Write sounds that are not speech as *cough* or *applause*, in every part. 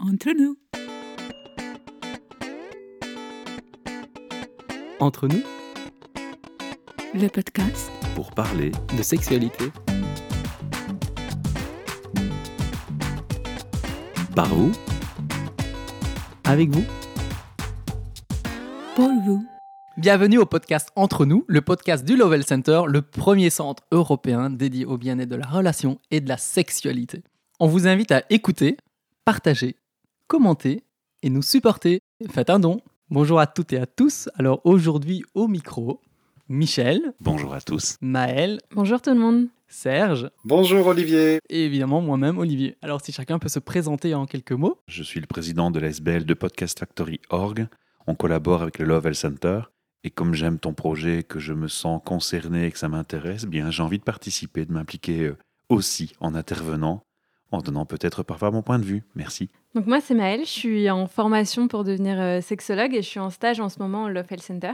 Entre nous. Entre nous, Le podcast pour parler de sexualité. par vous Avec vous. pour vous. Bienvenue au podcast Entre nous, le podcast du Lovell Center, le premier centre européen dédié au bien-être de la relation et de la sexualité. On vous invite à écouter, partager, commenter et nous supporter. Faites un don. Bonjour à toutes et à tous. Alors aujourd'hui au micro, Michel, Bonjour à tous. Maël, Bonjour tout le monde. Serge Bonjour Olivier. et évidemment moi-même Olivier. Alors si chacun peut se présenter en quelques mots. Je suis le président de l'ASBL de Podcast Factory Org. On collabore avec le Love Health Center. Et comme j'aime ton projet, que je me sens concerné et que ça m'intéresse, bien j'ai envie de participer, de m'impliquer euh, aussi en intervenant, en donnant peut-être parfois mon point de vue. Merci. Donc moi c'est Maëlle, je suis en formation pour devenir euh, sexologue et je suis en stage en ce moment au Love Health Center.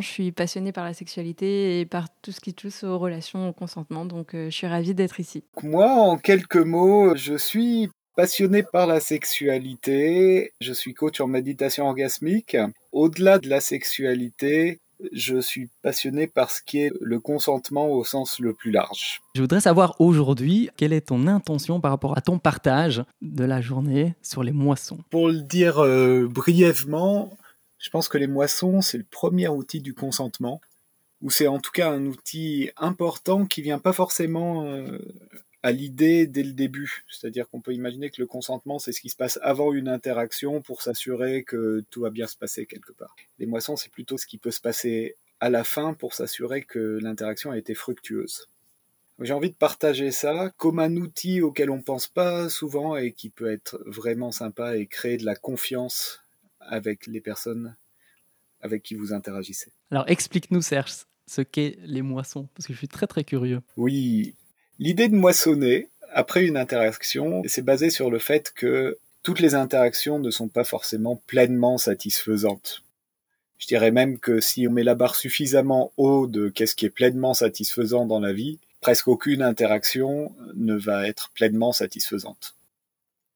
Je suis passionnée par la sexualité et par tout ce qui touche aux relations, au consentement, donc euh, je suis ravie d'être ici. Moi, en quelques mots, je suis passionné par la sexualité. Je suis coach en méditation orgasmique. Au-delà de la sexualité, je suis passionné par ce qui est le consentement au sens le plus large. Je voudrais savoir aujourd'hui quelle est ton intention par rapport à ton partage de la journée sur les moissons? Pour le dire euh, brièvement, je pense que les moissons, c'est le premier outil du consentement, ou c'est en tout cas un outil important qui vient pas forcément euh, à l'idée dès le début. C'est-à-dire qu'on peut imaginer que le consentement, c'est ce qui se passe avant une interaction pour s'assurer que tout va bien se passer quelque part. Les moissons, c'est plutôt ce qui peut se passer à la fin pour s'assurer que l'interaction a été fructueuse. J'ai envie de partager ça comme un outil auquel on pense pas souvent et qui peut être vraiment sympa et créer de la confiance avec les personnes avec qui vous interagissez. Alors explique-nous Serge ce qu'est les moissons, parce que je suis très très curieux. Oui, l'idée de moissonner après une interaction, c'est basé sur le fait que toutes les interactions ne sont pas forcément pleinement satisfaisantes. Je dirais même que si on met la barre suffisamment haut de qu'est-ce qui est pleinement satisfaisant dans la vie, presque aucune interaction ne va être pleinement satisfaisante.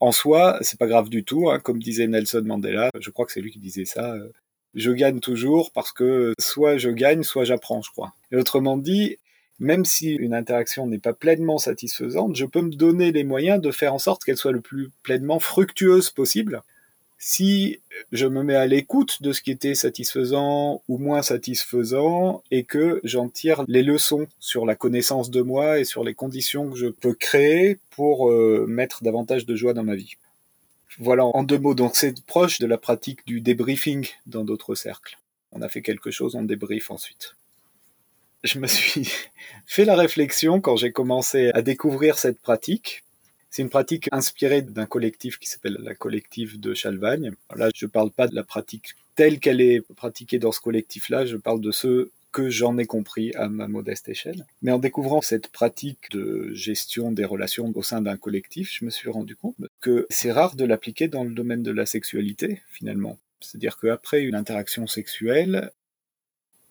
En soi, c'est pas grave du tout, hein, comme disait Nelson Mandela, je crois que c'est lui qui disait ça, euh, je gagne toujours parce que soit je gagne, soit j'apprends, je crois. Et autrement dit, même si une interaction n'est pas pleinement satisfaisante, je peux me donner les moyens de faire en sorte qu'elle soit le plus pleinement fructueuse possible. Si je me mets à l'écoute de ce qui était satisfaisant ou moins satisfaisant et que j'en tire les leçons sur la connaissance de moi et sur les conditions que je peux créer pour euh, mettre davantage de joie dans ma vie. Voilà en deux mots, donc c'est proche de la pratique du débriefing dans d'autres cercles. On a fait quelque chose, on débrief ensuite. Je me suis *laughs* fait la réflexion quand j'ai commencé à découvrir cette pratique. C'est une pratique inspirée d'un collectif qui s'appelle la collectif de Chalvagne. Là, je parle pas de la pratique telle qu'elle est pratiquée dans ce collectif-là, je parle de ceux que j'en ai compris à ma modeste échelle. Mais en découvrant cette pratique de gestion des relations au sein d'un collectif, je me suis rendu compte que c'est rare de l'appliquer dans le domaine de la sexualité, finalement. C'est-à-dire qu'après une interaction sexuelle,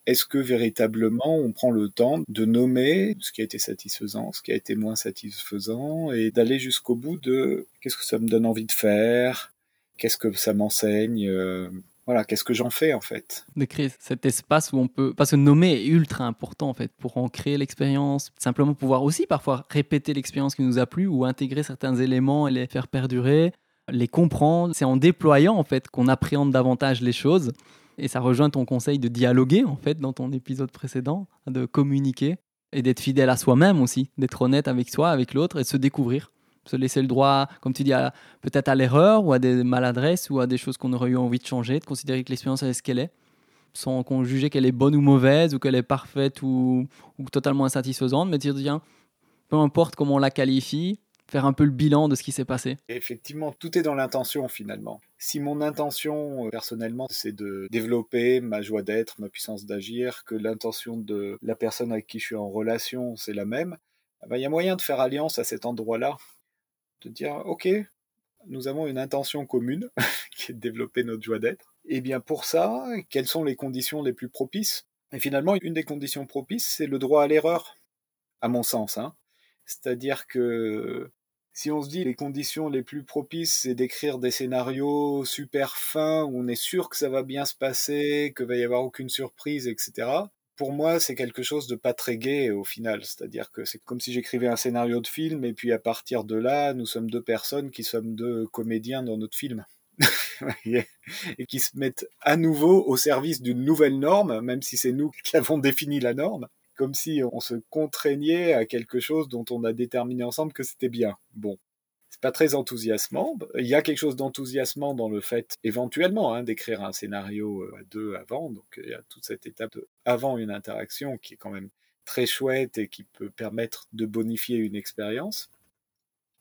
est-ce que véritablement on prend le temps de nommer ce qui a été satisfaisant, ce qui a été moins satisfaisant, et d'aller jusqu'au bout de qu'est-ce que ça me donne envie de faire, qu'est-ce que ça m'enseigne, euh, voilà, qu'est-ce que j'en fais en fait. De créer cet espace où on peut... Parce que nommer est ultra important en fait, pour en créer l'expérience, simplement pouvoir aussi parfois répéter l'expérience qui nous a plu ou intégrer certains éléments et les faire perdurer, les comprendre. C'est en déployant en fait qu'on appréhende davantage les choses. Et ça rejoint ton conseil de dialoguer, en fait, dans ton épisode précédent, de communiquer et d'être fidèle à soi-même aussi, d'être honnête avec soi, avec l'autre et de se découvrir. Se laisser le droit, comme tu dis, peut-être à l'erreur ou à des maladresses ou à des choses qu'on aurait eu envie de changer, de considérer que l'expérience est ce qu'elle est, sans qu'on jugeait qu'elle est bonne ou mauvaise ou qu'elle est parfaite ou, ou totalement insatisfaisante, mais dire, tiens, peu importe comment on la qualifie, faire un peu le bilan de ce qui s'est passé. Effectivement, tout est dans l'intention finalement. Si mon intention euh, personnellement, c'est de développer ma joie d'être, ma puissance d'agir, que l'intention de la personne avec qui je suis en relation, c'est la même, eh ben, il y a moyen de faire alliance à cet endroit-là, de dire, OK, nous avons une intention commune, *laughs* qui est de développer notre joie d'être. Et bien pour ça, quelles sont les conditions les plus propices? Et finalement, une des conditions propices, c'est le droit à l'erreur, à mon sens. Hein. C'est-à-dire que si on se dit les conditions les plus propices, c'est d'écrire des scénarios super fins où on est sûr que ça va bien se passer, que va y avoir aucune surprise, etc. Pour moi, c'est quelque chose de pas très gai au final. C'est-à-dire que c'est comme si j'écrivais un scénario de film et puis à partir de là, nous sommes deux personnes qui sommes deux comédiens dans notre film. *laughs* et qui se mettent à nouveau au service d'une nouvelle norme, même si c'est nous qui avons défini la norme comme si on se contraignait à quelque chose dont on a déterminé ensemble que c'était bien. Bon, c'est pas très enthousiasmant. Il y a quelque chose d'enthousiasmant dans le fait, éventuellement, hein, d'écrire un scénario euh, à deux avant. Donc il y a toute cette étape avant une interaction qui est quand même très chouette et qui peut permettre de bonifier une expérience.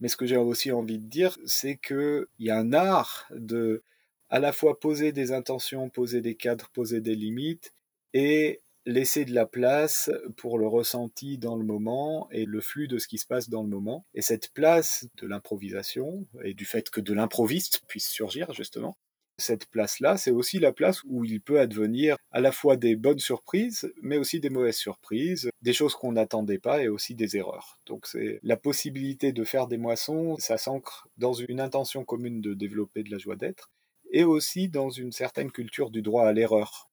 Mais ce que j'ai aussi envie de dire, c'est qu'il y a un art de à la fois poser des intentions, poser des cadres, poser des limites, et laisser de la place pour le ressenti dans le moment et le flux de ce qui se passe dans le moment. Et cette place de l'improvisation et du fait que de l'improviste puisse surgir justement, cette place-là, c'est aussi la place où il peut advenir à la fois des bonnes surprises, mais aussi des mauvaises surprises, des choses qu'on n'attendait pas et aussi des erreurs. Donc c'est la possibilité de faire des moissons, ça s'ancre dans une intention commune de développer de la joie d'être, et aussi dans une certaine culture du droit à l'erreur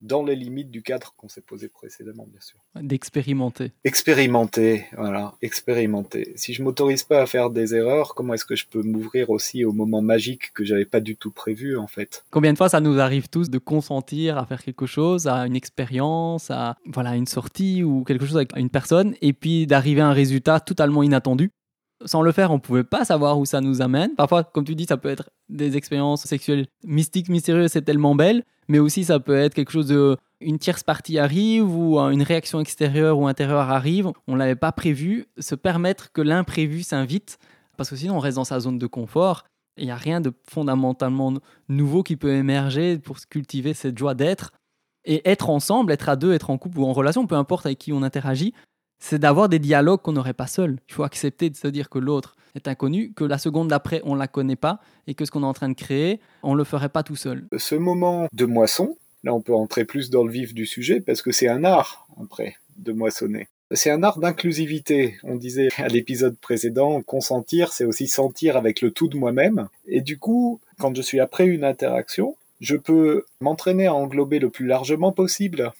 dans les limites du cadre qu'on s'est posé précédemment, bien sûr. D'expérimenter. Expérimenter, voilà, expérimenter. Si je m'autorise pas à faire des erreurs, comment est-ce que je peux m'ouvrir aussi au moment magique que j'avais pas du tout prévu, en fait? Combien de fois ça nous arrive tous de consentir à faire quelque chose, à une expérience, à voilà une sortie ou quelque chose avec une personne, et puis d'arriver à un résultat totalement inattendu? Sans le faire, on ne pouvait pas savoir où ça nous amène. Parfois, comme tu dis, ça peut être des expériences sexuelles mystiques, mystérieuses, c'est tellement belle, mais aussi ça peut être quelque chose de une tierce partie arrive ou une réaction extérieure ou intérieure arrive, on ne l'avait pas prévu, se permettre que l'imprévu s'invite, parce que sinon on reste dans sa zone de confort. Il n'y a rien de fondamentalement nouveau qui peut émerger pour cultiver cette joie d'être. Et être ensemble, être à deux, être en couple ou en relation, peu importe avec qui on interagit, c'est d'avoir des dialogues qu'on n'aurait pas seul. Il faut accepter de se dire que l'autre est inconnu, que la seconde d'après, on ne la connaît pas, et que ce qu'on est en train de créer, on ne le ferait pas tout seul. Ce moment de moisson, là on peut entrer plus dans le vif du sujet, parce que c'est un art, après, de moissonner. C'est un art d'inclusivité. On disait à l'épisode précédent, consentir, c'est aussi sentir avec le tout de moi-même. Et du coup, quand je suis après une interaction, je peux m'entraîner à englober le plus largement possible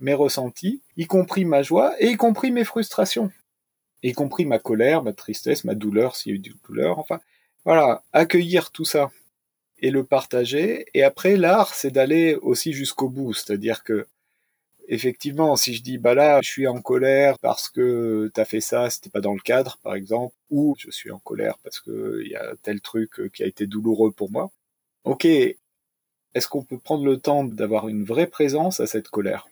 mes ressentis, y compris ma joie et y compris mes frustrations, y compris ma colère, ma tristesse, ma douleur s'il y a eu du douleur, enfin voilà, accueillir tout ça et le partager. Et après, l'art, c'est d'aller aussi jusqu'au bout, c'est-à-dire que effectivement, si je dis bah là, je suis en colère parce que t'as fait ça, c'était pas dans le cadre, par exemple, ou je suis en colère parce que il y a tel truc qui a été douloureux pour moi. Ok, est-ce qu'on peut prendre le temps d'avoir une vraie présence à cette colère?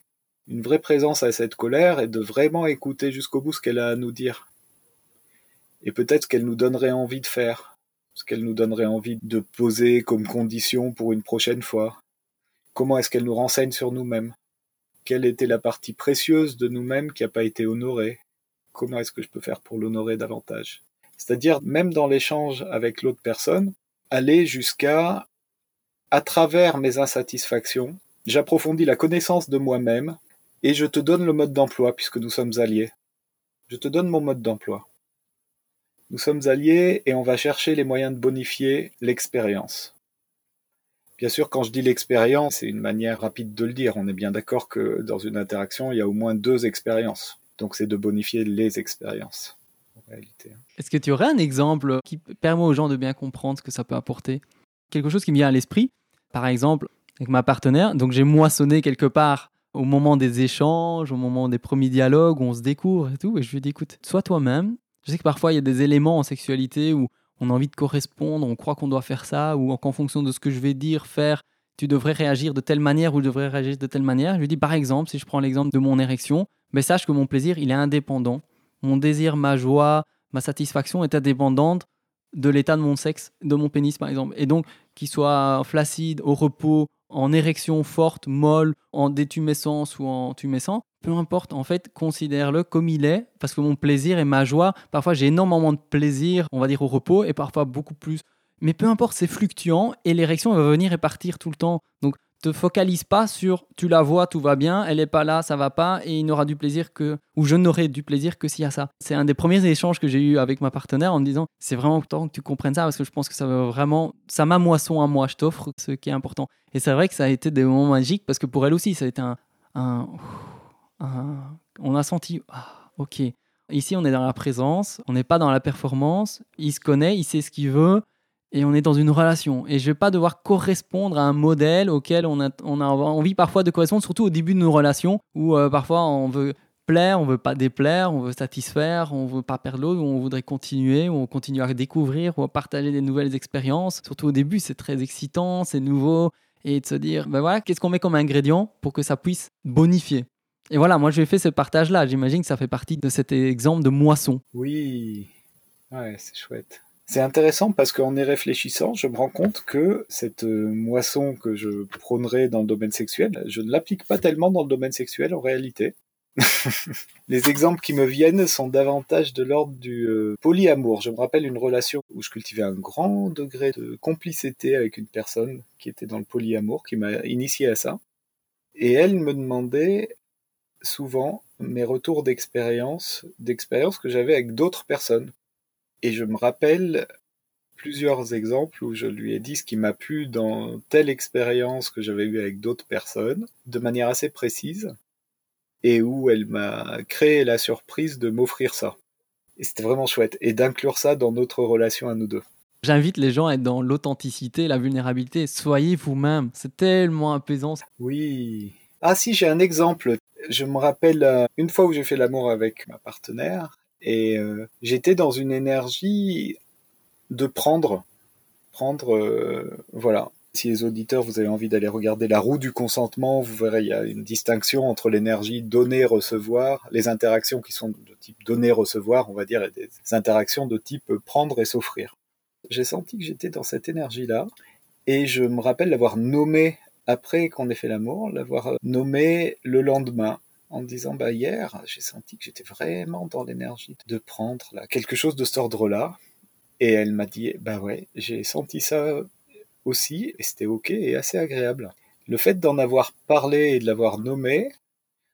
Une vraie présence à cette colère et de vraiment écouter jusqu'au bout ce qu'elle a à nous dire. Et peut-être ce qu'elle nous donnerait envie de faire, ce qu'elle nous donnerait envie de poser comme condition pour une prochaine fois. Comment est-ce qu'elle nous renseigne sur nous-mêmes? Quelle était la partie précieuse de nous-mêmes qui n'a pas été honorée? Comment est-ce que je peux faire pour l'honorer davantage? C'est-à-dire, même dans l'échange avec l'autre personne, aller jusqu'à, à travers mes insatisfactions, j'approfondis la connaissance de moi-même et je te donne le mode d'emploi puisque nous sommes alliés. Je te donne mon mode d'emploi. Nous sommes alliés et on va chercher les moyens de bonifier l'expérience. Bien sûr, quand je dis l'expérience, c'est une manière rapide de le dire. On est bien d'accord que dans une interaction, il y a au moins deux expériences. Donc c'est de bonifier les expériences. En réalité. Est-ce que tu aurais un exemple qui permet aux gens de bien comprendre ce que ça peut apporter? Quelque chose qui me vient à l'esprit, par exemple, avec ma partenaire, donc j'ai moissonné quelque part au moment des échanges, au moment des premiers dialogues où on se découvre et tout. Et je lui dis, écoute, sois toi-même. Je sais que parfois il y a des éléments en sexualité où on a envie de correspondre, on croit qu'on doit faire ça, ou qu'en fonction de ce que je vais dire, faire, tu devrais réagir de telle manière ou je devrais réagir de telle manière. Je lui dis, par exemple, si je prends l'exemple de mon érection, mais sache que mon plaisir, il est indépendant. Mon désir, ma joie, ma satisfaction est indépendante de l'état de mon sexe, de mon pénis par exemple. Et donc, qu'il soit flaccide, au repos, en érection forte, molle, en détumescence ou en tumescent, peu importe, en fait, considère-le comme il est, parce que mon plaisir et ma joie, parfois j'ai énormément de plaisir, on va dire au repos, et parfois beaucoup plus. Mais peu importe, c'est fluctuant, et l'érection va venir et partir tout le temps. Donc te focalise pas sur tu la vois, tout va bien, elle est pas là, ça va pas, et il n'aura du plaisir que, ou je n'aurai du plaisir que s'il y a ça. C'est un des premiers échanges que j'ai eu avec ma partenaire en me disant c'est vraiment temps que tu comprennes ça parce que je pense que ça va vraiment, ça m'a moisson à moi, je t'offre ce qui est important. Et c'est vrai que ça a été des moments magiques parce que pour elle aussi, ça a été un, on a senti, ah, ok. Ici, on est dans la présence, on n'est pas dans la performance. Il se connaît, il sait ce qu'il veut et on est dans une relation. Et je vais pas devoir correspondre à un modèle auquel on a, envie parfois de correspondre, surtout au début de nos relations, où euh, parfois on veut plaire, on veut pas déplaire, on veut satisfaire, on veut pas perdre l'autre, on voudrait continuer, on continue à découvrir, ou à partager des nouvelles expériences. Surtout au début, c'est très excitant, c'est nouveau, et de se dire, ben voilà, qu'est-ce qu'on met comme ingrédient pour que ça puisse bonifier? Et voilà, moi j'ai fait ce partage-là. J'imagine que ça fait partie de cet exemple de moisson. Oui, ouais, c'est chouette. C'est intéressant parce qu'en y réfléchissant, je me rends compte que cette euh, moisson que je prônerais dans le domaine sexuel, je ne l'applique pas tellement dans le domaine sexuel en réalité. *laughs* Les exemples qui me viennent sont davantage de l'ordre du euh, polyamour. Je me rappelle une relation où je cultivais un grand degré de complicité avec une personne qui était dans le polyamour, qui m'a initié à ça. Et elle me demandait souvent mes retours d'expérience, d'expérience que j'avais avec d'autres personnes. Et je me rappelle plusieurs exemples où je lui ai dit ce qui m'a plu dans telle expérience que j'avais eue avec d'autres personnes, de manière assez précise, et où elle m'a créé la surprise de m'offrir ça. Et c'était vraiment chouette, et d'inclure ça dans notre relation à nous deux. J'invite les gens à être dans l'authenticité, la vulnérabilité. Soyez vous-même, c'est tellement apaisant. Oui. Ah si, j'ai un exemple. Je me rappelle euh, une fois où j'ai fait l'amour avec ma partenaire, et euh, j'étais dans une énergie de prendre, prendre, euh, voilà. Si les auditeurs, vous avez envie d'aller regarder la roue du consentement, vous verrez, il y a une distinction entre l'énergie donner-recevoir, les interactions qui sont de type donner-recevoir, on va dire, et des interactions de type prendre et s'offrir. J'ai senti que j'étais dans cette énergie-là, et je me rappelle l'avoir nommé après qu'on ait fait l'amour, l'avoir nommé le lendemain en disant bah hier j'ai senti que j'étais vraiment dans l'énergie de prendre là, quelque chose de cet ordre-là et elle m'a dit bah ouais j'ai senti ça aussi et c'était ok et assez agréable. Le fait d'en avoir parlé et de l'avoir nommé,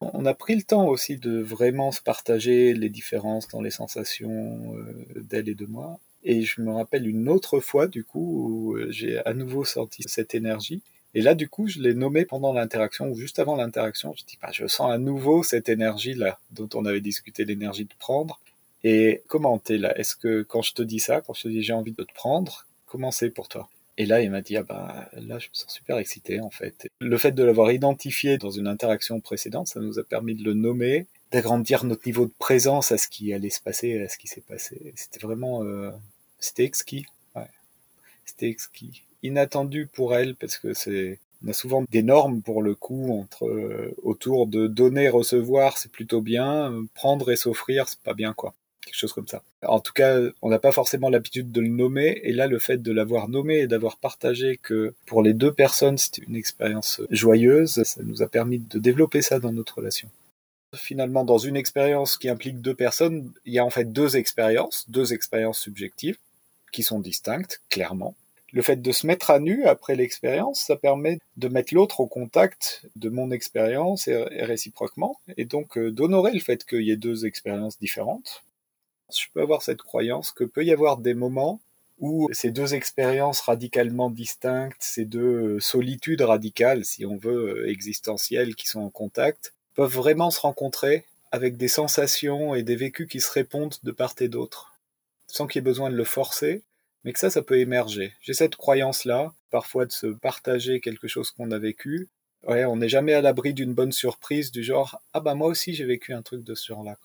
on a pris le temps aussi de vraiment se partager les différences dans les sensations euh, d'elle et de moi. Et je me rappelle une autre fois du coup où j'ai à nouveau senti cette énergie et là, du coup, je l'ai nommé pendant l'interaction ou juste avant l'interaction. Je dis, bah, je sens à nouveau cette énergie-là dont on avait discuté, l'énergie de prendre. Et comment t'es là? Est-ce que quand je te dis ça, quand je te dis j'ai envie de te prendre, comment c'est pour toi? Et là, il m'a dit, ah bah là, je me sens super excité en fait. Le fait de l'avoir identifié dans une interaction précédente, ça nous a permis de le nommer, d'agrandir notre niveau de présence à ce qui allait se passer, à ce qui s'est passé. C'était vraiment, euh, c'était exquis. Ouais. C'était exquis inattendu pour elle parce que c'est on a souvent des normes pour le coup entre euh, autour de donner recevoir c'est plutôt bien prendre et s'offrir c'est pas bien quoi. Quelque chose comme ça. En tout cas on n'a pas forcément l'habitude de le nommer et là le fait de l'avoir nommé et d'avoir partagé que pour les deux personnes c'était une expérience joyeuse ça nous a permis de développer ça dans notre relation. Finalement dans une expérience qui implique deux personnes il y a en fait deux expériences deux expériences subjectives qui sont distinctes clairement le fait de se mettre à nu après l'expérience, ça permet de mettre l'autre au contact de mon expérience et, réciproquement, et donc euh, d'honorer le fait qu'il y ait deux expériences différentes. Je peux avoir cette croyance que peut y avoir des moments où ces deux expériences radicalement distinctes, ces deux euh, solitudes radicales, si on veut, euh, existentielles, qui sont en contact, peuvent vraiment se rencontrer avec des sensations et des vécus qui se répondent de part et d'autre, sans qu'il y ait besoin de le forcer, mais que ça, ça peut émerger. J'ai cette croyance-là, parfois de se partager quelque chose qu'on a vécu. Ouais, on n'est jamais à l'abri d'une bonne surprise du genre ah bah moi aussi j'ai vécu un truc de ce genre-là.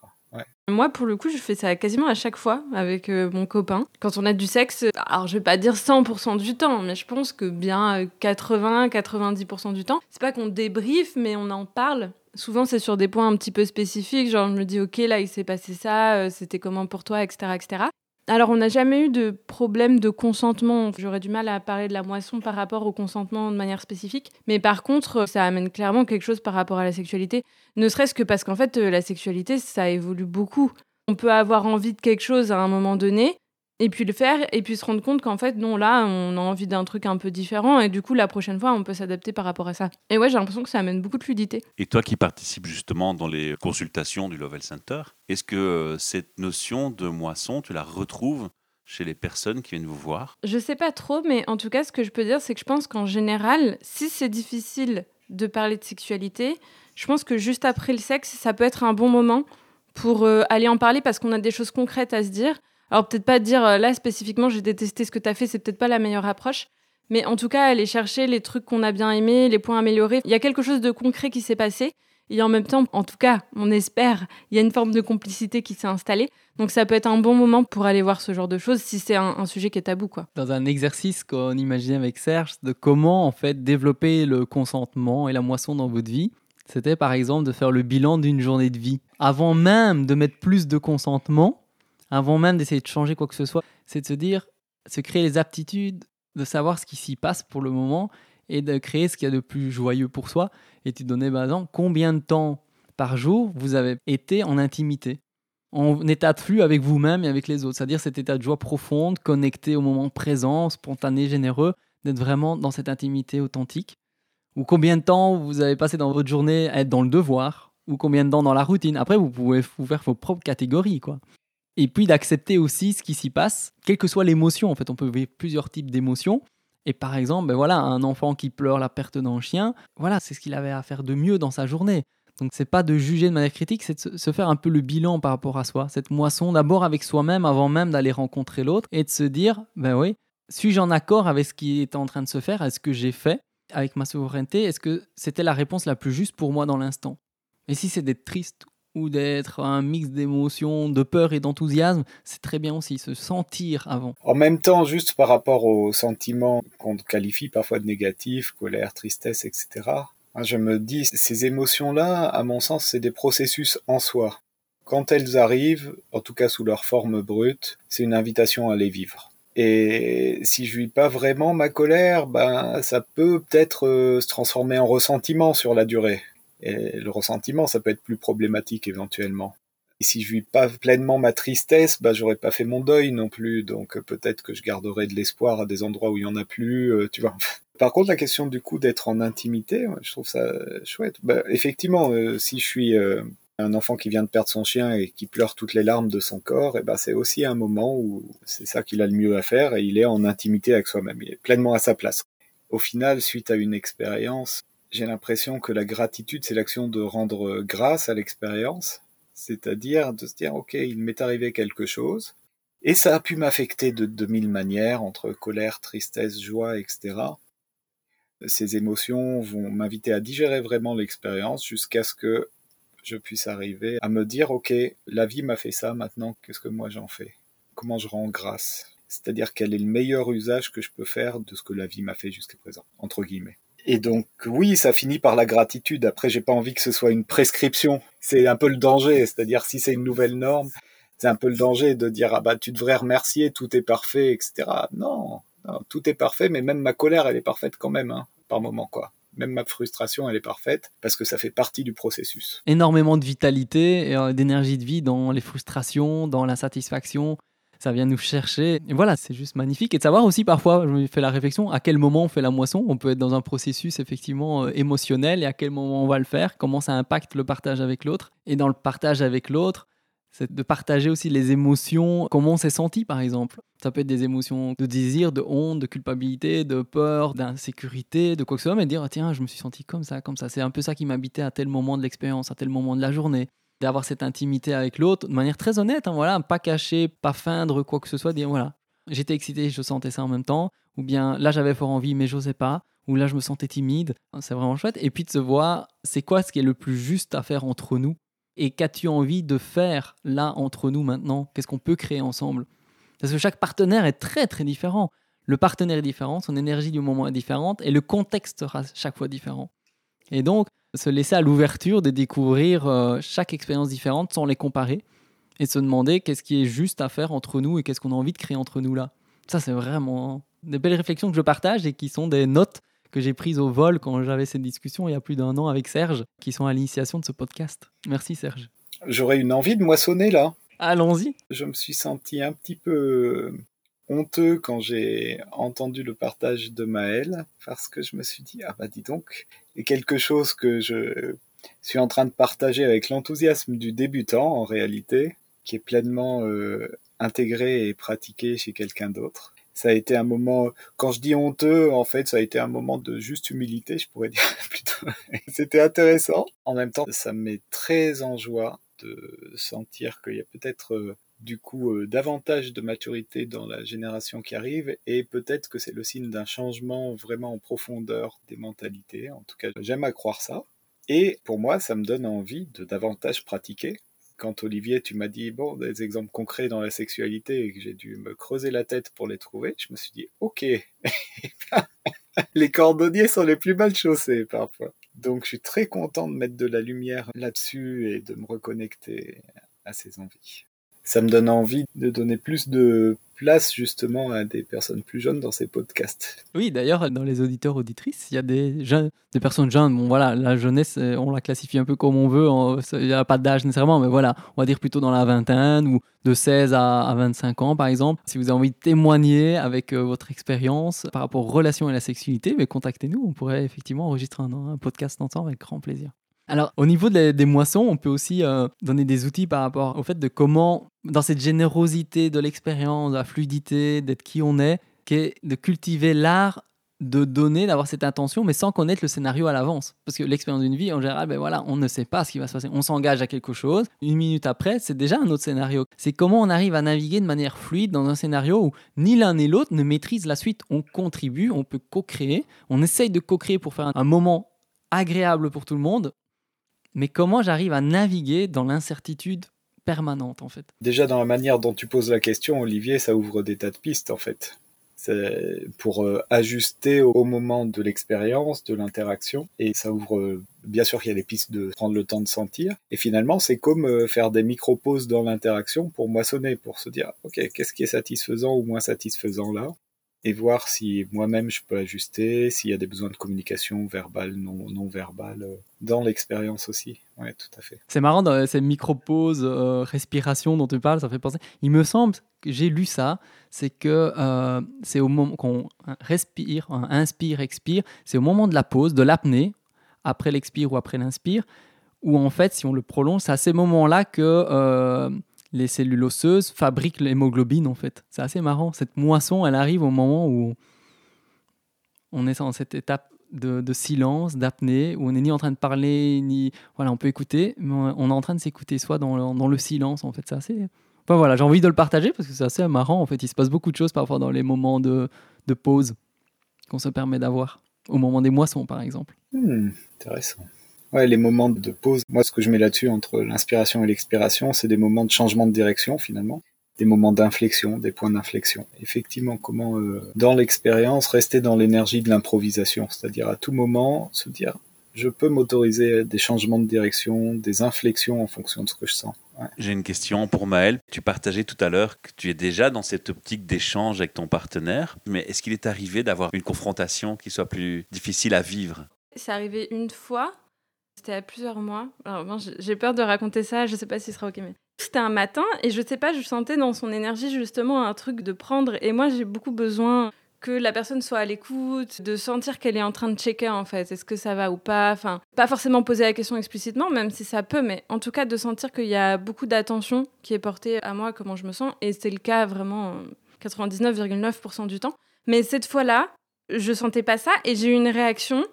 Moi, pour le coup, je fais ça quasiment à chaque fois avec euh, mon copain. Quand on a du sexe, alors je vais pas dire 100% du temps, mais je pense que bien 80-90% euh, du temps, c'est pas qu'on débriefe, mais on en parle. Souvent, c'est sur des points un petit peu spécifiques, genre je me dis, ok, là, il s'est passé ça, euh, c'était comment pour toi, etc., etc. Alors, on n'a jamais eu de problème de consentement. J'aurais du mal à parler de la moisson par rapport au consentement de manière spécifique. Mais par contre, ça amène clairement quelque chose par rapport à la sexualité. Ne serait-ce que parce qu'en fait, euh, la sexualité, ça évolue beaucoup. On peut avoir envie de quelque chose à un moment donné. Et puis le faire et puis se rendre compte qu'en fait non là on a envie d'un truc un peu différent et du coup la prochaine fois on peut s'adapter par rapport à ça. Et ouais j'ai l'impression que ça amène beaucoup de fluidité. Et toi qui participes justement dans les consultations du Lovell Center, est-ce que euh, cette notion de moisson, tu la retrouves chez les personnes qui viennent vous voir? Je sais pas trop mais en tout cas ce que je peux dire c'est que je pense qu'en général si c'est difficile de parler de sexualité je pense que juste après le sexe ça peut être un bon moment pour euh, aller en parler parce qu'on a des choses concrètes à se dire alors peut-être pas dire euh, là spécifiquement j'ai détesté ce que tu as fait, c'est peut-être pas la meilleure approche, mais en tout cas aller chercher les trucs qu'on a bien aimés, les points améliorés. Il y a quelque chose de concret qui s'est passé et en même temps, en tout cas, on espère, il y a une forme de complicité qui s'est installée. Donc ça peut être un bon moment pour aller voir ce genre de choses si c'est un, un sujet qui est tabou quoi. Dans un exercice qu'on imaginait avec Serge de comment en fait développer le consentement et la moisson dans votre vie, c'était par exemple de faire le bilan d'une journée de vie. Avant même de mettre plus de consentement, avant même d'essayer de changer quoi que ce soit, c'est de se dire, se créer les aptitudes, de savoir ce qui s'y passe pour le moment et de créer ce qu'il y a de plus joyeux pour soi. Et tu donnais par exemple combien de temps par jour vous avez été en intimité, en état de flux avec vous-même et avec les autres, c'est-à-dire cet état de joie profonde, connecté au moment présent, spontané, généreux, d'être vraiment dans cette intimité authentique? Ou combien de temps vous avez passé dans votre journée à être dans le devoir, ou combien de temps dans la routine? Après, vous pouvez vous faire vos propres catégories, quoi et puis d'accepter aussi ce qui s'y passe, quelle que soit l'émotion. En fait, on peut vivre plusieurs types d'émotions. Et par exemple, ben voilà, un enfant qui pleure la perte d'un chien, voilà, c'est ce qu'il avait à faire de mieux dans sa journée. Donc c'est pas de juger de manière critique, c'est de se faire un peu le bilan par rapport à soi, cette moisson d'abord avec soi-même avant même d'aller rencontrer l'autre et de se dire ben oui, suis-je en accord avec ce qui est en train de se faire, est-ce que j'ai fait avec ma souveraineté, est-ce que c'était la réponse la plus juste pour moi dans l'instant? Et si c'est d'être triste d'être un mix d'émotions, de peur et d'enthousiasme, c'est très bien aussi, se sentir avant. En même temps, juste par rapport aux sentiments qu'on qualifie parfois de négatifs, colère, tristesse, etc., hein, je me dis, ces émotions-là, à mon sens, c'est des processus en soi. Quand elles arrivent, en tout cas sous leur forme brute, c'est une invitation à les vivre. Et si je vis pas vraiment ma colère, ben ça peut peut-être euh, se transformer en ressentiment sur la durée. Et le ressentiment, ça peut être plus problématique éventuellement. Et si je vis pas pleinement ma tristesse, bah j'aurais pas fait mon deuil non plus, donc peut-être que je garderai de l'espoir à des endroits où il y en a plus, euh, tu vois. *laughs* Par contre, la question du coup d'être en intimité, je trouve ça chouette. Bah, effectivement, euh, si je suis euh, un enfant qui vient de perdre son chien et qui pleure toutes les larmes de son corps, et ben c'est aussi un moment où c'est ça qu'il a le mieux à faire et il est en intimité avec soi-même, il est pleinement à sa place. Au final, suite à une expérience, j'ai l'impression que la gratitude, c'est l'action de rendre grâce à l'expérience, c'est-à-dire de se dire, OK, il m'est arrivé quelque chose, et ça a pu m'affecter de, mille manières, entre colère, tristesse, joie, etc. Ces émotions vont m'inviter à digérer vraiment l'expérience jusqu'à ce que je puisse arriver à me dire, OK, la vie m'a fait ça, maintenant, qu'est-ce que moi j'en fais? Comment je rends grâce? C'est-à-dire quel est le meilleur usage que je peux faire de ce que la vie m'a fait jusqu'à présent, entre guillemets. Et donc oui, ça finit par la gratitude. Après, j'ai pas envie que ce soit une prescription. C'est un peu le danger, c'est-à-dire si c'est une nouvelle norme, c'est un peu le danger de dire ah bah tu devrais remercier, tout est parfait, etc. Non, non tout est parfait, mais même ma colère, elle est parfaite quand même, hein, par moment quoi. Même ma frustration, elle est parfaite parce que ça fait partie du processus. Énormément de vitalité et euh, d'énergie de vie dans les frustrations, dans l'insatisfaction, ça vient nous chercher. Et voilà, c'est juste magnifique. Et de savoir aussi parfois, je me fais la réflexion, à quel moment on fait la moisson? On peut être dans un processus effectivement euh, émotionnel et à quel moment on va le faire, comment ça impacte le partage avec l'autre? Et dans le partage avec l'autre, c'est de partager aussi les émotions, comment on s'est senti par exemple? Ça peut être des émotions de désir, de honte, de culpabilité, de peur, d'insécurité, de quoi que ce soit, mais dire tiens, je me suis senti comme ça, comme ça. C'est un peu ça qui m'habitait à tel moment de l'expérience, à tel moment de la journée d'avoir cette intimité avec l'autre de manière très honnête, hein, voilà, pas cacher, pas feindre quoi que ce soit, dire voilà, j'étais excité, je sentais ça en même temps, ou bien là j'avais fort envie mais j'osais pas, ou là je me sentais timide, c'est vraiment chouette. Et puis de se voir, c'est quoi ce qui est le plus juste à faire entre nous? Et qu'as-tu envie de faire là entre nous maintenant? Qu'est-ce qu'on peut créer ensemble? Parce que chaque partenaire est très très différent. Le partenaire est différent, son énergie du moment est différente et le contexte sera chaque fois différent. Et donc, se laisser à l'ouverture de découvrir euh, chaque expérience différente sans les comparer et se demander qu'est-ce qui est juste à faire entre nous et qu'est-ce qu'on a envie de créer entre nous là. Ça, c'est vraiment des belles réflexions que je partage et qui sont des notes que j'ai prises au vol quand j'avais cette discussion il y a plus d'un an avec Serge, qui sont à l'initiation de ce podcast. Merci Serge. J'aurais une envie de moissonner là. Allons-y. Je me suis senti un petit peu honteux quand j'ai entendu le partage de Maël, parce que je me suis dit, ah bah dis donc, et quelque chose que je suis en train de partager avec l'enthousiasme du débutant en réalité, qui est pleinement euh, intégré et pratiqué chez quelqu'un d'autre. Ça a été un moment, quand je dis honteux, en fait, ça a été un moment de juste humilité, je pourrais dire *laughs* plutôt. C'était intéressant. En même temps, ça me met très en joie de sentir qu'il y a peut-être euh, du coup euh, davantage de maturité dans la génération qui arrive et peut-être que c'est le signe d'un changement vraiment en profondeur des mentalités. En tout cas, j'aime à croire ça. Et pour moi, ça me donne envie de davantage pratiquer. Quand Olivier, tu m'as dit bon des exemples concrets dans la sexualité et que j'ai dû me creuser la tête pour les trouver, je me suis dit ok, *laughs* les cordonniers sont les plus mal chaussés parfois. Donc je suis très content de mettre de la lumière là-dessus et de me reconnecter à ces envies ça me donne envie de donner plus de place justement à des personnes plus jeunes dans ces podcasts. Oui, d'ailleurs, dans les auditeurs auditrices, il y a des jeunes, des personnes jeunes. Bon, voilà, la jeunesse, euh, on la classifie un peu comme on veut. Il n'y a pas d'âge nécessairement, mais voilà, on va dire plutôt dans la vingtaine ou de 16 à, 25 ans, par exemple. Si vous avez envie de témoigner avec euh, votre expérience par rapport aux relations et la sexualité, mais contactez-nous. On pourrait effectivement enregistrer un, un podcast ensemble avec grand plaisir. Alors, au niveau des, moissons, on peut aussi euh, donner des outils par rapport au fait de comment, dans cette générosité de l'expérience, de la fluidité, d'être qui on est, de cultiver l'art de donner, d'avoir cette intention, mais sans connaître le scénario à l'avance. Parce que l'expérience d'une vie, en général, ben voilà, on ne sait pas ce qui va se passer. On s'engage à quelque chose, une minute après, c'est déjà un autre scénario. C'est comment on arrive à naviguer de manière fluide dans un scénario où ni l'un ni l'autre ne maîtrise la suite. On contribue, on peut co-créer, on essaye de co-créer pour faire un moment agréable pour tout le monde mais comment j'arrive à naviguer dans l'incertitude permanente en fait? Déjà dans la manière dont tu poses la question, Olivier, ça ouvre des tas de pistes en fait. C'est pour euh, ajuster au moment de l'expérience, de l'interaction, et ça ouvre, euh, bien sûr qu'il y a des pistes de prendre le temps de sentir, et finalement c'est comme euh, faire des micro-pauses dans l'interaction pour moissonner, pour se dire, ok, qu'est-ce qui est satisfaisant ou moins satisfaisant là? Et voir si moi-même je peux ajuster, s'il y a des besoins de communication verbale, non, non verbale, euh, dans l'expérience aussi. Ouais, tout à fait. C'est marrant, dans ces micro-pauses, euh, respiration dont tu parles, ça fait penser. Il me semble que j'ai lu ça, c'est que euh, c'est au moment qu'on respire, inspire, expire, c'est au moment de la pause, de l'apnée, après l'expire ou après l'inspire, où en fait, si on le prolonge, c'est à ces moments-là que les cellules osseuses fabriquent l'hémoglobine en fait. C'est assez marrant. Cette moisson, elle arrive au moment où on est dans cette étape de, silence, d'apnée, où on n'est ni en train de parler, ni... Voilà, on peut écouter, mais on est en train de s'écouter soit dans le, silence en fait. C'est assez... Enfin, voilà, j'ai envie de le partager parce que c'est assez marrant en fait. Il se passe beaucoup de choses parfois dans les moments de, de pause qu'on se permet d'avoir. Au moment des moissons par exemple. Hmm, intéressant. Ouais, les moments de pause. Moi, ce que je mets là-dessus entre l'inspiration et l'expiration, c'est des moments de changement de direction finalement, des moments d'inflexion, des points d'inflexion. Effectivement, comment euh, dans l'expérience rester dans l'énergie de l'improvisation, c'est-à-dire à tout moment se dire je peux m'autoriser des changements de direction, des inflexions en fonction de ce que je sens. J'ai une question pour Maël. Tu partageais tout à l'heure que tu es déjà dans cette optique d'échange avec ton partenaire, mais est-ce qu'il est arrivé d'avoir une confrontation qui soit plus difficile à vivre? C'est arrivé une fois c'était à plusieurs mois. Alors, j'ai peur de raconter ça, je sais pas si ce sera ok, mais c'était un matin et je sais pas, je sentais dans son énergie justement un truc de prendre. Et moi, j'ai beaucoup besoin que la personne soit à l'écoute, de sentir qu'elle est en train de checker en fait, est-ce que ça va ou pas. Enfin, pas forcément poser la question explicitement, même si ça peut, mais en tout cas de sentir qu'il y a beaucoup d'attention qui est portée à moi, comment je me sens. Et c'est le cas vraiment 99,9% du temps. Mais cette fois-là, je sentais pas ça et j'ai eu une réaction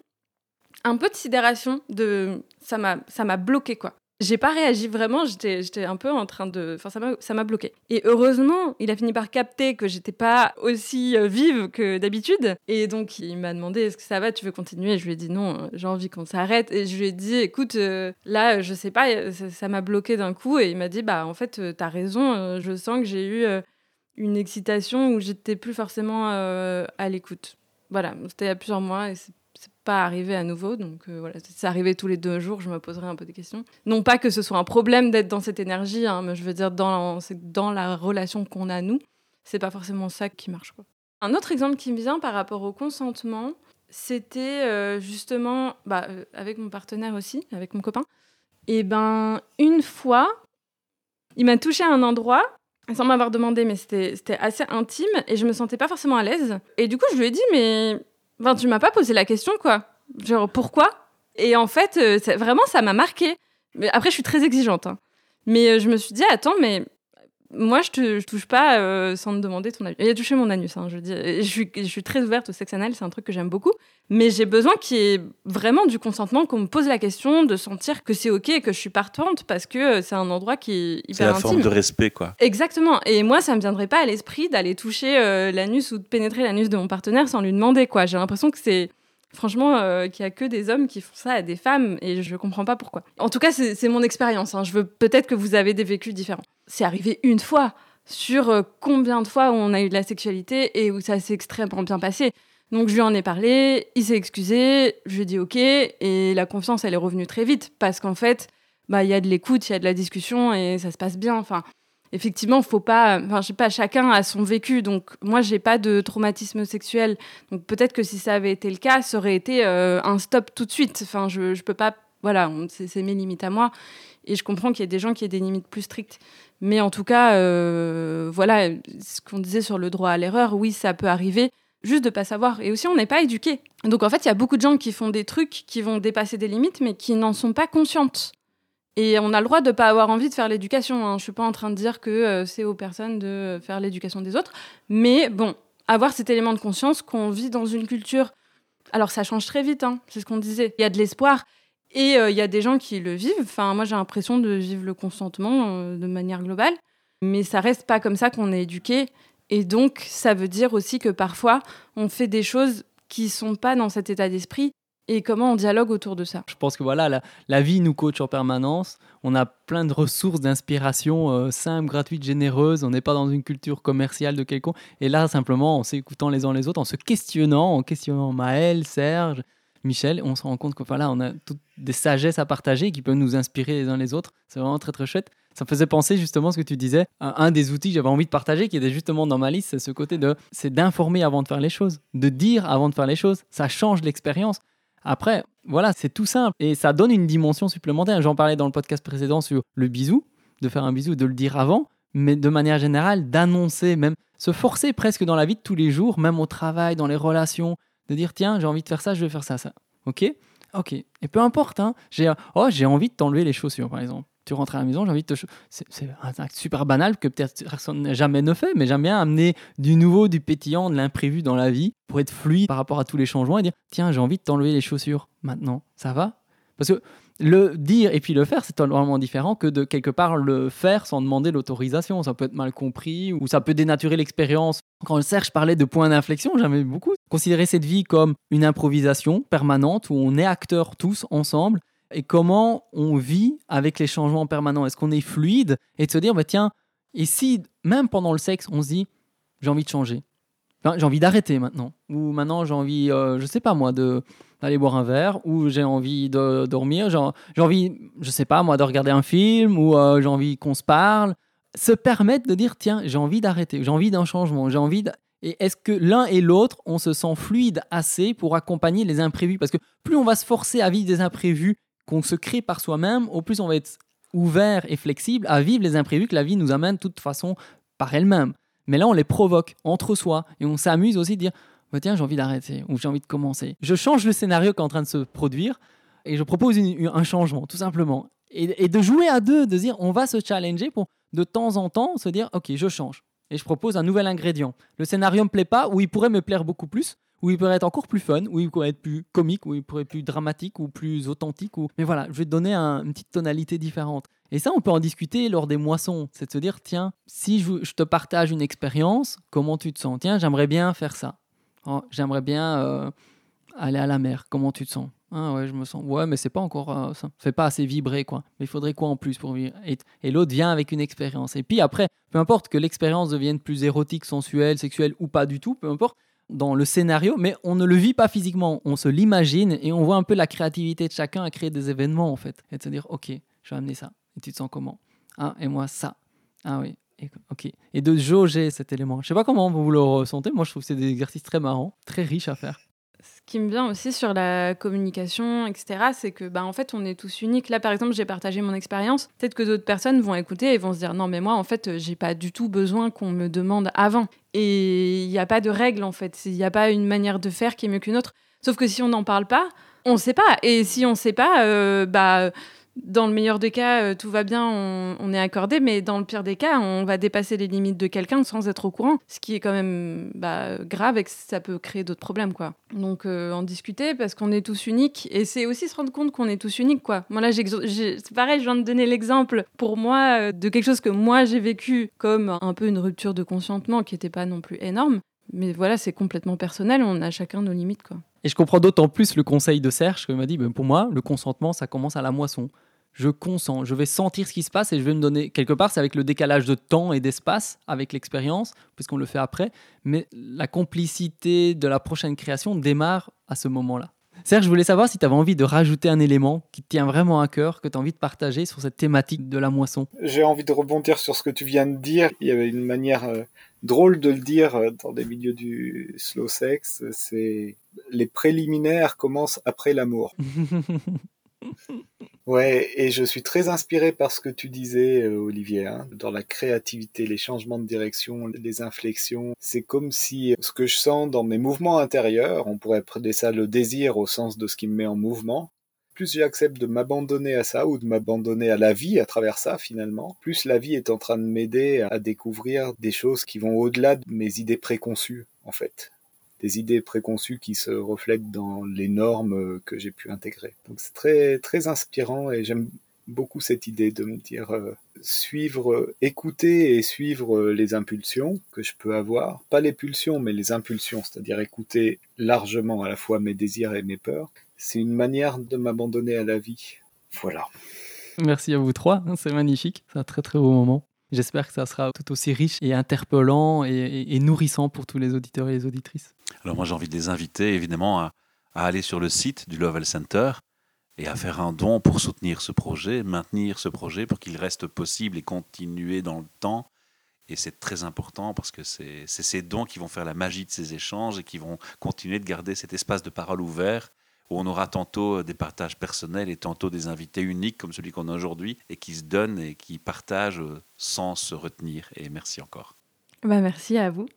un peu de sidération, de ça m'a ça m'a bloqué quoi. J'ai pas réagi vraiment, j'étais j'étais un peu en train de enfin ça m'a ça m'a bloqué. Et heureusement, il a fini par capter que j'étais pas aussi euh, vive que d'habitude et donc il m'a demandé est-ce que ça va, tu veux continuer? Je lui ai dit non, euh, j'ai envie qu'on s'arrête et je lui ai dit écoute euh, là je sais pas ça m'a bloqué d'un coup et il m'a dit bah en fait t'as raison, je sens que j'ai eu une excitation où j'étais plus forcément à l'écoute. Voilà, c'était il y a plusieurs mois et c'est pas arriver à nouveau. Donc euh, voilà, si ça arrivait tous les deux jours, je me poserais un peu des questions. Non pas que ce soit un problème d'être dans cette énergie, hein, mais je veux dire dans, dans la relation qu'on a nous, c'est pas forcément ça qui marche. Quoi. Un autre exemple qui me vient par rapport au consentement, c'était euh, justement bah, euh, avec mon partenaire aussi, avec mon copain. Et ben une fois, Il m'a touché à un endroit sans m'avoir demandé, mais c'était assez intime et je me sentais pas forcément à l'aise. Et du coup, je lui ai dit, mais enfin, tu m'as pas posé la question, quoi. Genre, pourquoi? Et en fait, euh, vraiment, ça m'a marqué. Mais après, je suis très exigeante. Hein. Mais euh, je me suis dit, attends, mais moi, je te touche pas euh, sans te demander ton avis. Il a touché mon anus, hein, je dis. Je suis, je suis très ouverte au sexe anal, c'est un truc que j'aime beaucoup. Mais j'ai besoin qu'il y ait vraiment du consentement, qu'on me pose la question, de sentir que c'est OK et que je suis partante parce que euh, c'est un endroit qui est hyper C'est la intime. forme de respect, quoi. Exactement. Et moi, ça me viendrait pas à l'esprit d'aller toucher euh, l'anus ou de pénétrer l'anus de mon partenaire sans lui demander, quoi. J'ai l'impression que c'est. Franchement, euh, qu'il y a que des hommes qui font ça à des femmes et je comprends pas pourquoi. En tout cas, c'est mon expérience. hein. Je veux peut-être que vous avez des vécus différents. C'est arrivé une fois sur euh, combien de fois on a eu de la sexualité et où ça s'est extrêmement bien passé. Donc je lui en ai parlé, il s'est excusé, je lui ai dit ok et la confiance elle est revenue très vite parce qu'en fait bah il y a de l'écoute, il y a de la discussion et ça se passe bien. Enfin effectivement faut pas, enfin je sais pas chacun a son vécu donc moi j'ai pas de traumatisme sexuel donc peut-être que si ça avait été le cas ça aurait été euh, un stop tout de suite. Enfin je je peux pas voilà c'est mes limites à moi et je comprends qu'il y ait des gens qui aient des limites plus strictes. Mais en tout cas, euh, voilà, ce qu'on disait sur le droit à l'erreur, oui, ça peut arriver, juste de pas savoir. Et aussi, on n'est pas éduqué. Donc en fait, il y a beaucoup de gens qui font des trucs qui vont dépasser des limites, mais qui n'en sont pas conscientes. Et on a le droit de pas avoir envie de faire l'éducation. Hein. Je suis pas en train de dire que euh, c'est aux personnes de faire l'éducation des autres, mais bon, avoir cet élément de conscience qu'on vit dans une culture. Alors ça change très vite, hein, c'est ce qu'on disait. Il y a de l'espoir. Et euh, il y a des gens qui le vivent. Enfin, moi, j'ai l'impression de vivre le consentement euh, de manière globale. Mais ça reste pas comme ça qu'on est éduqué. Et donc, ça veut dire aussi que parfois, on fait des choses qui sont pas dans cet état d'esprit. Et comment on dialogue autour de ça? Je pense que voilà, la, vie nous coach en permanence. On a plein de ressources d'inspiration euh, simples, gratuites, généreuses. On n'est pas dans une culture commerciale de quelconque. Et là, simplement, en s'écoutant les uns les autres, en se questionnant, en questionnant Maël, Serge, Michel, on se rend compte que voilà, a toutes des sagesses à partager qui peuvent nous inspirer les uns les autres. C'est vraiment très très chouette. Ça me faisait penser justement ce que tu disais. Un des outils que j'avais envie de partager, qui était justement dans ma liste, c'est ce côté de, c'est d'informer avant de faire les choses, de dire avant de faire les choses. Ça change l'expérience. Après, voilà, c'est tout simple et ça donne une dimension supplémentaire. J'en parlais dans le podcast précédent sur le bisou, de faire un bisou, de le dire avant, mais de manière générale, d'annoncer, même se forcer presque dans la vie de tous les jours, même au travail, dans les relations, de dire tiens, j'ai envie de faire ça, je vais faire ça, ça. Ok? Ok. Et peu importe, hein, j'ai oh, j'ai envie de t'enlever les chaussures, par exemple. Tu rentres à la maison, j'ai envie de te. C'est un acte super banal que peut-être personne jamais ne fait, mais j'aime bien amener du nouveau, du pétillant, de l'imprévu dans la vie pour être fluide par rapport à tous les changements et dire tiens, j'ai envie de t'enlever les chaussures maintenant. Ça va? Parce que le dire et puis le faire, c'est totalement différent que de quelque part le faire sans demander l'autorisation. Ça peut être mal compris ou ça peut dénaturer l'expérience. Quand Serge parlait de point d'inflexion, j'aimais beaucoup considérer cette vie comme une improvisation permanente où on est acteurs tous ensemble et comment on vit avec les changements permanents? Est-ce qu'on est fluide? Et de se dire, bah, tiens, et si même pendant le sexe, on se dit, j'ai envie de changer, j'ai envie d'arrêter maintenant, ou maintenant j'ai envie, euh, je sais pas moi, de d'aller boire un verre, ou j'ai envie de dormir, j'ai envie, je sais pas moi, de regarder un film, ou euh, j'ai envie qu'on se parle, se permettre de dire, tiens, j'ai envie d'arrêter, j'ai envie d'un changement, j'ai envie de... Et est-ce que l'un et l'autre, on se sent fluide assez pour accompagner les imprévus? Parce que plus on va se forcer à vivre des imprévus qu'on se crée par soi-même, au plus on va être ouvert et flexible à vivre les imprévus que la vie nous amène de toute façon par elle-même. Mais là, on les provoque entre soi et on s'amuse aussi de dire bah, tiens, j'ai envie d'arrêter ou j'ai envie de commencer. Je change le scénario qui est en train de se produire et je propose un changement, tout simplement. Et, et de jouer à deux, de dire on va se challenger pour de temps en temps se dire ok, je change et je propose un nouvel ingrédient. Le scénario me plaît pas ou il pourrait me plaire beaucoup plus ou il pourrait être encore plus fun, ou il pourrait être plus comique, ou il pourrait être plus dramatique, ou plus authentique. Ou... Mais voilà, je vais te donner un- une petite tonalité différente. Et ça, on peut en discuter lors des moissons. C'est de se dire, tiens, si je, te partage une expérience, comment tu te sens? Tiens, j'aimerais bien faire ça. Oh, j'aimerais bien euh, aller à la mer. Comment tu te sens? Ah ouais, je me sens. Ouais, mais c'est pas encore. euh, ça fait pas assez vibrer, quoi. Mais il faudrait quoi en plus pour vivre? Et l'autre vient avec une expérience. Et puis après, peu importe que l'expérience devienne plus érotique, sensuelle, sexuelle ou pas du tout, peu importe, dans le scénario, mais on ne le vit pas physiquement. On se l'imagine et on voit un peu la créativité de chacun à créer des événements, en fait. Et de se dire, OK, je vais amener ça. Et tu te sens comment? Ah, et moi, ça. Ah oui. Et, ok. Et de jauger cet élément. Je sais pas comment vous le ressentez. Moi, je trouve que c'est des exercices très marrants, très riches à faire. Ce qui me vient aussi sur la communication, etc., c'est que, bah, en fait, on est tous uniques. Là, par exemple, j'ai partagé mon expérience. Peut-être que d'autres personnes vont écouter et vont se dire, non, mais moi, en fait, j'ai pas du tout besoin qu'on me demande avant. Et il n'y a pas de règle, en fait. Il n'y a pas une manière de faire qui est mieux qu'une autre. Sauf que si on n'en parle pas, on ne sait pas. Et si on ne sait pas, euh, bah dans le meilleur des cas, euh, tout va bien, on, est accordé, mais dans le pire des cas, on va dépasser les limites de quelqu'un sans être au courant, ce qui est quand même bah, grave et que ça peut créer d'autres problèmes, quoi. Donc euh, en discuter parce qu'on est tous uniques et c'est aussi se rendre compte qu'on est tous uniques, quoi. Moi là, c'est pareil, je viens de donner l'exemple pour moi euh, de quelque chose que moi j'ai vécu comme un peu une rupture de consentement qui n'était pas non plus énorme, mais voilà, c'est complètement personnel, on a chacun nos limites, quoi. Et je comprends d'autant plus le conseil de Serge, qui m'a dit, ben, pour moi, le consentement, ça commence à la moisson je consens, je vais sentir ce qui se passe et je vais me donner, quelque part, c'est avec le décalage de temps et d'espace, avec l'expérience, puisqu'on le fait après, mais la complicité de la prochaine création démarre à ce moment-là. Serge, je voulais savoir si tu avais envie de rajouter un élément qui te tient vraiment à cœur, que tu as envie de partager sur cette thématique de la moisson. J'ai envie de rebondir sur ce que tu viens de dire. Il y avait une manière euh, drôle de le dire euh, dans des milieux du slow sex, c'est les préliminaires commencent après l'amour. *laughs* Ouais, et je suis très inspiré par ce que tu disais, euh, Olivier, hein, dans la créativité, les changements de direction, les inflexions. C'est comme si ce que je sens dans mes mouvements intérieurs, on pourrait prendre ça le désir au sens de ce qui me met en mouvement, plus j'accepte de m'abandonner à ça ou de m'abandonner à la vie à travers ça finalement, plus la vie est en train de m'aider à découvrir des choses qui vont au-delà de mes idées préconçues en fait des idées préconçues qui se reflètent dans les normes que j'ai pu intégrer. Donc c'est très très inspirant et j'aime beaucoup cette idée de me dire euh, suivre, écouter et suivre les impulsions que je peux avoir, pas les pulsions mais les impulsions, c'est-à-dire écouter largement à la fois mes désirs et mes peurs. C'est une manière de m'abandonner à la vie. Voilà. Merci à vous trois, c'est magnifique, c'est un très très beau moment. J'espère que ça sera tout aussi riche et interpellant et, nourrissant pour tous les auditeurs et les auditrices. Alors moi j'ai envie de les inviter évidemment à, aller sur le site du Lovell Center et à faire un don pour soutenir ce projet, maintenir ce projet pour qu'il reste possible et continuer dans le temps. Et c'est très important parce que c'est ces dons qui vont faire la magie de ces échanges et qui vont continuer de garder cet espace de parole ouvert où on aura tantôt des partages personnels et tantôt des invités uniques comme celui qu'on a aujourd'hui et qui se donnent et qui partagent sans se retenir. Et merci encore. Bah merci à vous.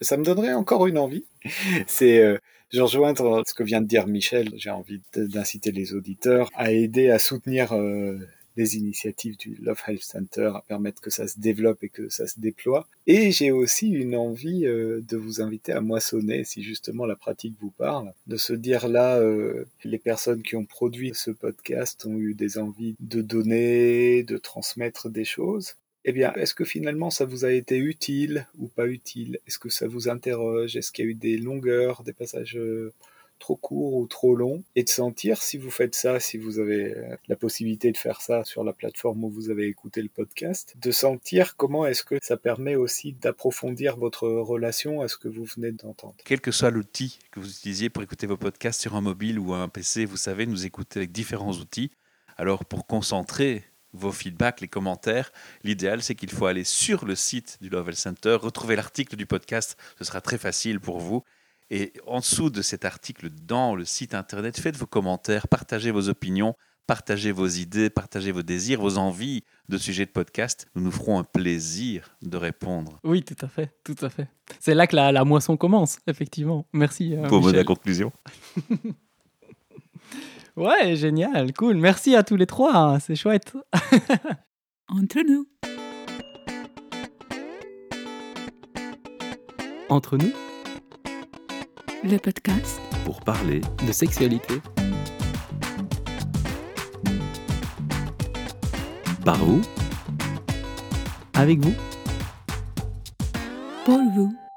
Ça me donnerait encore une envie. *laughs* C'est, euh, je rejoins ce que vient de dire Michel. J'ai envie d'inciter les auditeurs à aider à soutenir euh, les initiatives du Love Health Center à permettre que ça se développe et que ça se déploie. Et j'ai aussi une envie euh, de vous inviter à moissonner, si justement la pratique vous parle, de se dire là, euh, les personnes qui ont produit ce podcast ont eu des envies de donner, de transmettre des choses. Eh bien, est-ce que finalement ça vous a été utile ou pas utile? Est-ce que ça vous interroge? Est-ce qu'il y a eu des longueurs, des passages euh, trop court ou trop long et de sentir si vous faites ça, si vous avez euh, la possibilité de faire ça sur la plateforme où vous avez écouté le podcast, de sentir comment est-ce que ça permet aussi d'approfondir votre relation à ce que vous venez d'entendre. Quel que soit l'outil que vous utilisiez pour écouter vos podcasts sur un mobile ou un PC, vous savez, nous écouter avec différents outils. Alors pour concentrer vos feedbacks, les commentaires. L'idéal, c'est qu'il faut aller sur le site du Lovell Center, retrouver l'article du podcast. Ce sera très facile pour vous. Et en dessous de cet article, dans le site internet, faites vos commentaires, partagez vos opinions, partagez vos idées, partagez vos désirs, vos envies de sujets de podcast. Nous nous ferons un plaisir de répondre. Oui, tout à fait, tout à fait. C'est là que la, moisson commence, effectivement. Merci. Euh, Pour la conclusion. *laughs* ouais, génial, cool. Merci à tous les trois, hein, c'est chouette. *laughs* Entre nous. Entre nous le podcast pour parler de sexualité. Par vous. Avec vous. Pour vous